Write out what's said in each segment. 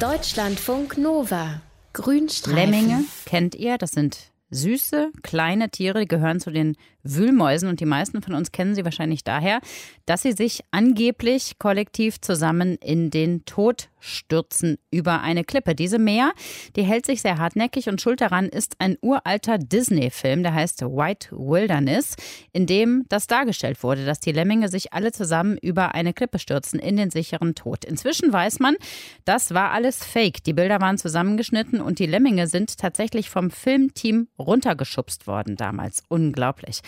Deutschlandfunk Nova. Grünstreifen. Lemminge kennt ihr, das sind süße, kleine Tiere, gehören zu den Wühlmäusen und die meisten von uns kennen sie wahrscheinlich daher, dass sie sich angeblich kollektiv zusammen in den Tod stürzen über eine Klippe. Diese Meer, die hält sich sehr hartnäckig und schuld daran ist ein uralter Disney-Film, der heißt White Wilderness, in dem das dargestellt wurde, dass die Lemminge sich alle zusammen über eine Klippe stürzen in den sicheren Tod. Inzwischen weiß man, das war alles Fake. Die Bilder waren zusammengeschnitten und die Lemminge sind tatsächlich vom Filmteam runtergeschubst worden damals. Unglaublich.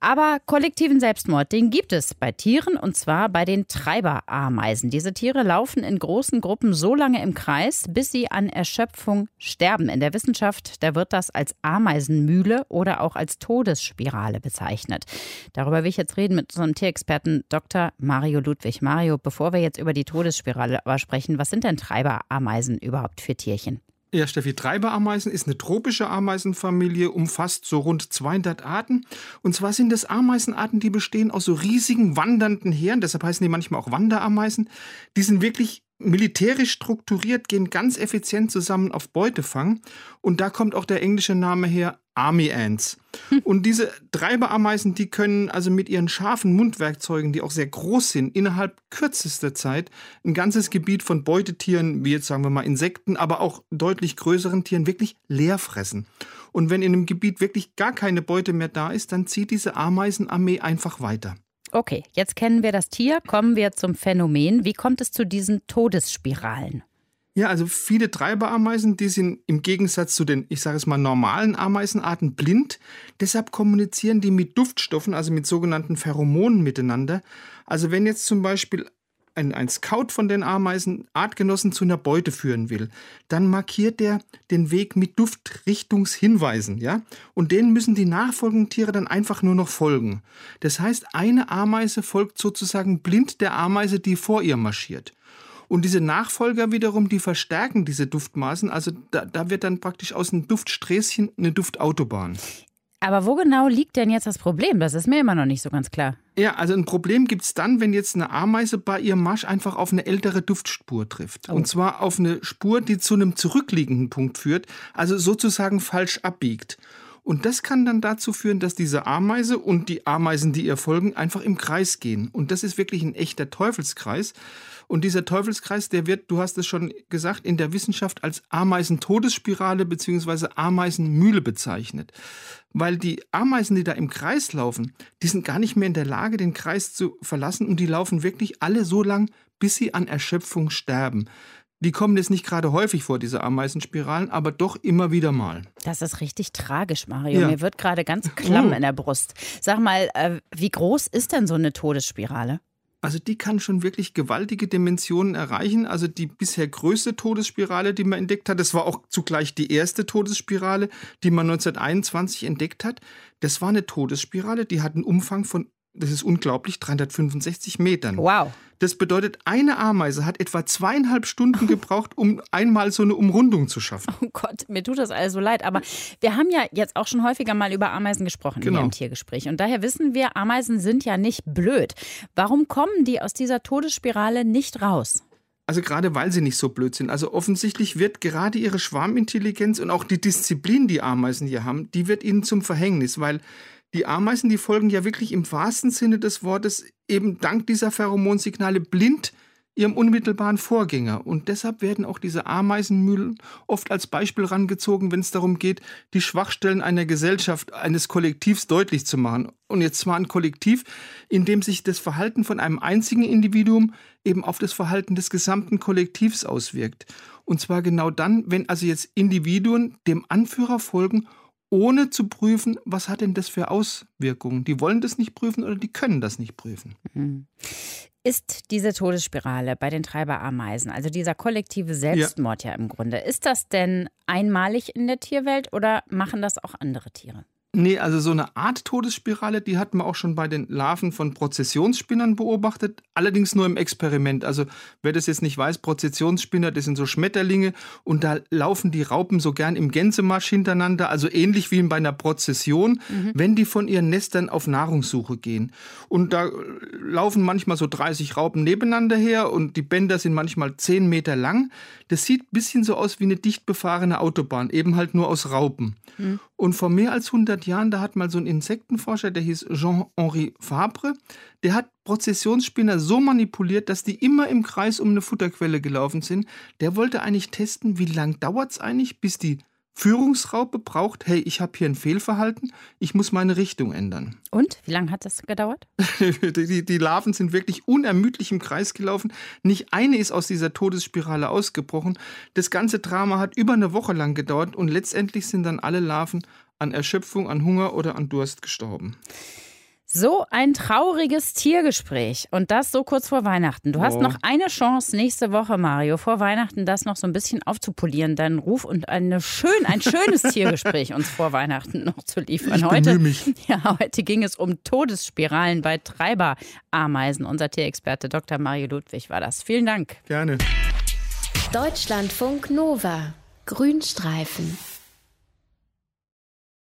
Aber kollektiven Selbstmord, den gibt es bei Tieren und zwar bei den Treiberameisen. Diese Tiere laufen in großen Gruppen so lange im Kreis, bis sie an Erschöpfung sterben. In der Wissenschaft, da wird das als Ameisenmühle oder auch als Todesspirale bezeichnet. Darüber will ich jetzt reden mit unserem Tierexperten Dr. Mario Ludwig. Mario, bevor wir jetzt über die Todesspirale sprechen, was sind denn Treiberameisen überhaupt für Tierchen? Ja, Steffi, Treiberameisen ist eine tropische Ameisenfamilie, umfasst so rund 200 Arten. Und zwar sind das Ameisenarten, die bestehen aus so riesigen wandernden Heeren, deshalb heißen die manchmal auch Wanderameisen. Die sind wirklich militärisch strukturiert, gehen ganz effizient zusammen auf Beutefang. Und da kommt auch der englische Name her, Army Ants. Hm. Und diese Treiberameisen, die können also mit ihren scharfen Mundwerkzeugen, die auch sehr groß sind, innerhalb kürzester Zeit ein ganzes Gebiet von Beutetieren, wie jetzt sagen wir mal Insekten, aber auch deutlich größeren Tieren wirklich leer fressen. Und wenn in einem Gebiet wirklich gar keine Beute mehr da ist, dann zieht diese Ameisenarmee einfach weiter. Okay, jetzt kennen wir das Tier, kommen wir zum Phänomen. Wie kommt es zu diesen Todesspiralen? Ja, also viele Treiberameisen, die sind im Gegensatz zu den, ich sage es mal, normalen Ameisenarten blind. Deshalb kommunizieren die mit Duftstoffen, also mit sogenannten Pheromonen miteinander. Also wenn jetzt zum Beispiel ein, ein Scout von den Ameisen Artgenossen zu einer Beute führen will, dann markiert er den Weg mit Duftrichtungshinweisen, ja? Und denen müssen die nachfolgenden Tiere dann einfach nur noch folgen. Das heißt, eine Ameise folgt sozusagen blind der Ameise, die vor ihr marschiert. Und diese Nachfolger wiederum, die verstärken diese Duftmaßen. Also da, da wird dann praktisch aus einem Duftsträßchen eine Duftautobahn. Aber wo genau liegt denn jetzt das Problem? Das ist mir immer noch nicht so ganz klar. Ja, also ein Problem gibt es dann, wenn jetzt eine Ameise bei ihrem Marsch einfach auf eine ältere Duftspur trifft. Oh. Und zwar auf eine Spur, die zu einem zurückliegenden Punkt führt, also sozusagen falsch abbiegt. Und das kann dann dazu führen, dass diese Ameise und die Ameisen, die ihr folgen, einfach im Kreis gehen. Und das ist wirklich ein echter Teufelskreis. Und dieser Teufelskreis, der wird, du hast es schon gesagt, in der Wissenschaft als Ameisentodesspirale bzw. Ameisenmühle bezeichnet. Weil die Ameisen, die da im Kreis laufen, die sind gar nicht mehr in der Lage, den Kreis zu verlassen und die laufen wirklich alle so lang, bis sie an Erschöpfung sterben. Die kommen jetzt nicht gerade häufig vor, diese Ameisenspiralen, aber doch immer wieder mal. Das ist richtig tragisch, Mario. Ja. Mir wird gerade ganz klamm oh. in der Brust. Sag mal, äh, wie groß ist denn so eine Todesspirale? Also die kann schon wirklich gewaltige Dimensionen erreichen. Also die bisher größte Todesspirale, die man entdeckt hat, das war auch zugleich die erste Todesspirale, die man 1921 entdeckt hat. Das war eine Todesspirale, die hat einen Umfang von das ist unglaublich, 365 Metern. Wow. Das bedeutet, eine Ameise hat etwa zweieinhalb Stunden gebraucht, um einmal so eine Umrundung zu schaffen. Oh Gott, mir tut das also leid. Aber wir haben ja jetzt auch schon häufiger mal über Ameisen gesprochen genau. im Tiergespräch. Und daher wissen wir, Ameisen sind ja nicht blöd. Warum kommen die aus dieser Todesspirale nicht raus? Also gerade weil sie nicht so blöd sind. Also offensichtlich wird gerade ihre Schwarmintelligenz und auch die Disziplin, die Ameisen hier haben, die wird ihnen zum Verhängnis, weil die Ameisen, die folgen ja wirklich im wahrsten Sinne des Wortes eben dank dieser Pheromonsignale blind ihrem unmittelbaren Vorgänger. Und deshalb werden auch diese Ameisenmühlen oft als Beispiel rangezogen, wenn es darum geht, die Schwachstellen einer Gesellschaft, eines Kollektivs deutlich zu machen. Und jetzt zwar ein Kollektiv, in dem sich das Verhalten von einem einzigen Individuum eben auf das Verhalten des gesamten Kollektivs auswirkt. Und zwar genau dann, wenn also jetzt Individuen dem Anführer folgen ohne zu prüfen, was hat denn das für Auswirkungen. Die wollen das nicht prüfen oder die können das nicht prüfen. Mhm. Ist diese Todesspirale bei den Treiberameisen, also dieser kollektive Selbstmord ja. ja im Grunde, ist das denn einmalig in der Tierwelt oder machen das auch andere Tiere? Nee, also so eine Art Todesspirale, die hat man auch schon bei den Larven von Prozessionsspinnern beobachtet, allerdings nur im Experiment. Also wer das jetzt nicht weiß, Prozessionsspinner, das sind so Schmetterlinge und da laufen die Raupen so gern im Gänsemarsch hintereinander, also ähnlich wie bei einer Prozession, mhm. wenn die von ihren Nestern auf Nahrungssuche gehen. Und da laufen manchmal so 30 Raupen nebeneinander her und die Bänder sind manchmal 10 Meter lang. Das sieht ein bisschen so aus wie eine dicht befahrene Autobahn, eben halt nur aus Raupen. Mhm. Und vor mehr als 100 Jahren, da hat mal so ein Insektenforscher, der hieß Jean-Henri Fabre, der hat Prozessionsspinner so manipuliert, dass die immer im Kreis um eine Futterquelle gelaufen sind. Der wollte eigentlich testen, wie lang dauert es eigentlich, bis die Führungsraupe braucht, hey, ich habe hier ein Fehlverhalten, ich muss meine Richtung ändern. Und wie lange hat das gedauert? die, die, Larven sind wirklich unermüdlich im Kreis gelaufen. Nicht eine ist aus dieser Todesspirale ausgebrochen. Das ganze Drama hat über eine Woche lang gedauert und letztendlich sind dann alle Larven an Erschöpfung, an Hunger oder an Durst gestorben. So ein trauriges Tiergespräch und das so kurz vor Weihnachten. Du hast oh. noch eine Chance nächste Woche, Mario, vor Weihnachten das noch so ein bisschen aufzupolieren, deinen Ruf und eine schön, ein schönes Tiergespräch uns vor Weihnachten noch zu liefern. Ich heute, mich. Ja, heute ging es um Todesspiralen bei Treiberameisen. Unser Tierexperte Dr. Mario Ludwig war das. Vielen Dank. Gerne. Deutschlandfunk Nova. Grünstreifen.